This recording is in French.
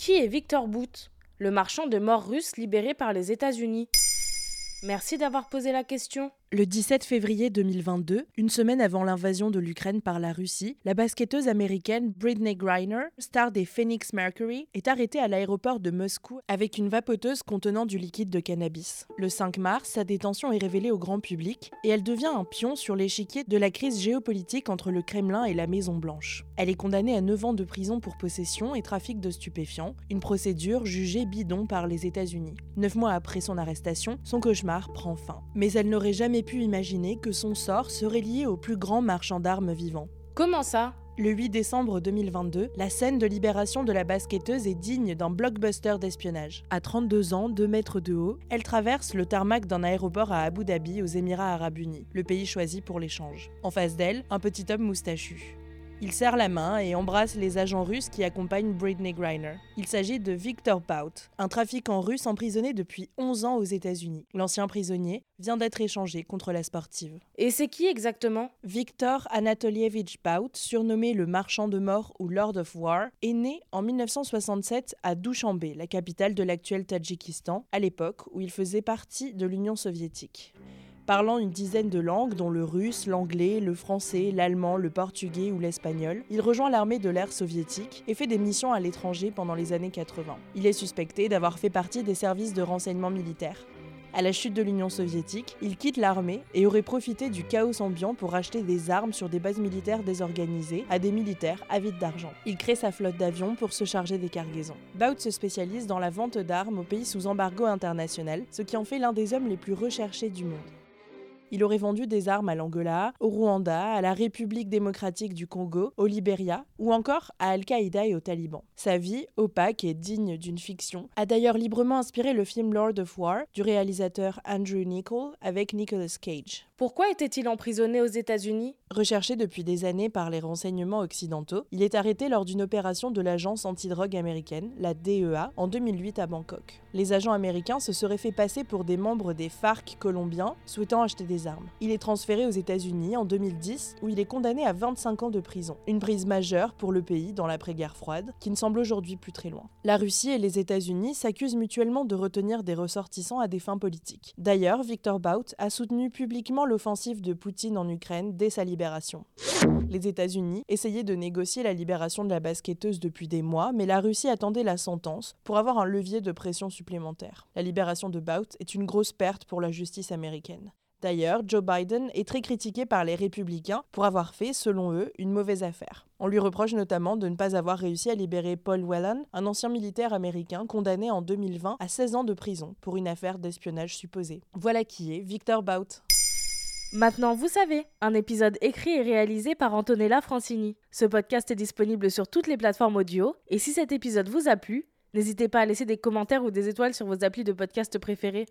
Qui est Victor Bout, le marchand de mort russe libéré par les États-Unis? Merci d'avoir posé la question. Le 17 février 2022, une semaine avant l'invasion de l'Ukraine par la Russie, la basketteuse américaine Britney Griner, star des Phoenix Mercury, est arrêtée à l'aéroport de Moscou avec une vapoteuse contenant du liquide de cannabis. Le 5 mars, sa détention est révélée au grand public et elle devient un pion sur l'échiquier de la crise géopolitique entre le Kremlin et la Maison Blanche. Elle est condamnée à 9 ans de prison pour possession et trafic de stupéfiants, une procédure jugée bidon par les États-Unis. Neuf mois après son arrestation, son cauchemar prend fin. Mais elle n'aurait jamais pu imaginer que son sort serait lié au plus grand marchand d'armes vivant. Comment ça? Le 8 décembre 2022, la scène de libération de la basketteuse est digne d'un blockbuster d'espionnage. À 32 ans, 2 mètres de haut, elle traverse le tarmac d'un aéroport à Abu Dhabi aux Émirats arabes unis, le pays choisi pour l'échange. En face d'elle, un petit homme moustachu. Il serre la main et embrasse les agents russes qui accompagnent Britney Griner. Il s'agit de Victor Bout, un trafiquant russe emprisonné depuis 11 ans aux États-Unis. L'ancien prisonnier vient d'être échangé contre la sportive. Et c'est qui exactement? Victor Anatolievich Bout, surnommé le marchand de mort ou Lord of War, est né en 1967 à Douchambé, la capitale de l'actuel Tadjikistan, à l'époque où il faisait partie de l'Union soviétique. Parlant une dizaine de langues, dont le russe, l'anglais, le français, l'allemand, le portugais ou l'espagnol, il rejoint l'armée de l'ère soviétique et fait des missions à l'étranger pendant les années 80. Il est suspecté d'avoir fait partie des services de renseignement militaire. À la chute de l'Union soviétique, il quitte l'armée et aurait profité du chaos ambiant pour acheter des armes sur des bases militaires désorganisées à des militaires avides d'argent. Il crée sa flotte d'avions pour se charger des cargaisons. Baut se spécialise dans la vente d'armes aux pays sous embargo international, ce qui en fait l'un des hommes les plus recherchés du monde. Il aurait vendu des armes à l'Angola, au Rwanda, à la République démocratique du Congo, au Libéria ou encore à Al-Qaïda et aux talibans. Sa vie, opaque et digne d'une fiction, a d'ailleurs librement inspiré le film Lord of War du réalisateur Andrew Niccol avec Nicolas Cage. Pourquoi était-il emprisonné aux États-Unis? Recherché depuis des années par les renseignements occidentaux, il est arrêté lors d'une opération de l'agence antidrogue américaine, la DEA, en 2008 à Bangkok. Les agents américains se seraient fait passer pour des membres des FARC colombiens souhaitant acheter Il est transféré aux États-Unis en 2010 où il est condamné à 25 ans de prison. Une prise majeure pour le pays dans l'après-guerre froide qui ne semble aujourd'hui plus très loin. La Russie et les États-Unis s'accusent mutuellement de retenir des ressortissants à des fins politiques. D'ailleurs, Victor Bout a soutenu publiquement l'offensive de Poutine en Ukraine dès sa libération. Les États-Unis essayaient de négocier la libération de la basketteuse depuis des mois, mais la Russie attendait la sentence pour avoir un levier de pression supplémentaire. La libération de Bout est une grosse perte pour la justice américaine. D'ailleurs, Joe Biden est très critiqué par les républicains pour avoir fait, selon eux, une mauvaise affaire. On lui reproche notamment de ne pas avoir réussi à libérer Paul Whelan, un ancien militaire américain condamné en 2020 à 16 ans de prison pour une affaire d'espionnage supposée. Voilà qui est Victor Bout. Maintenant, vous savez, un épisode écrit et réalisé par Antonella Francini. Ce podcast est disponible sur toutes les plateformes audio, et si cet épisode vous a plu, n'hésitez pas à laisser des commentaires ou des étoiles sur vos applis de podcast préférés.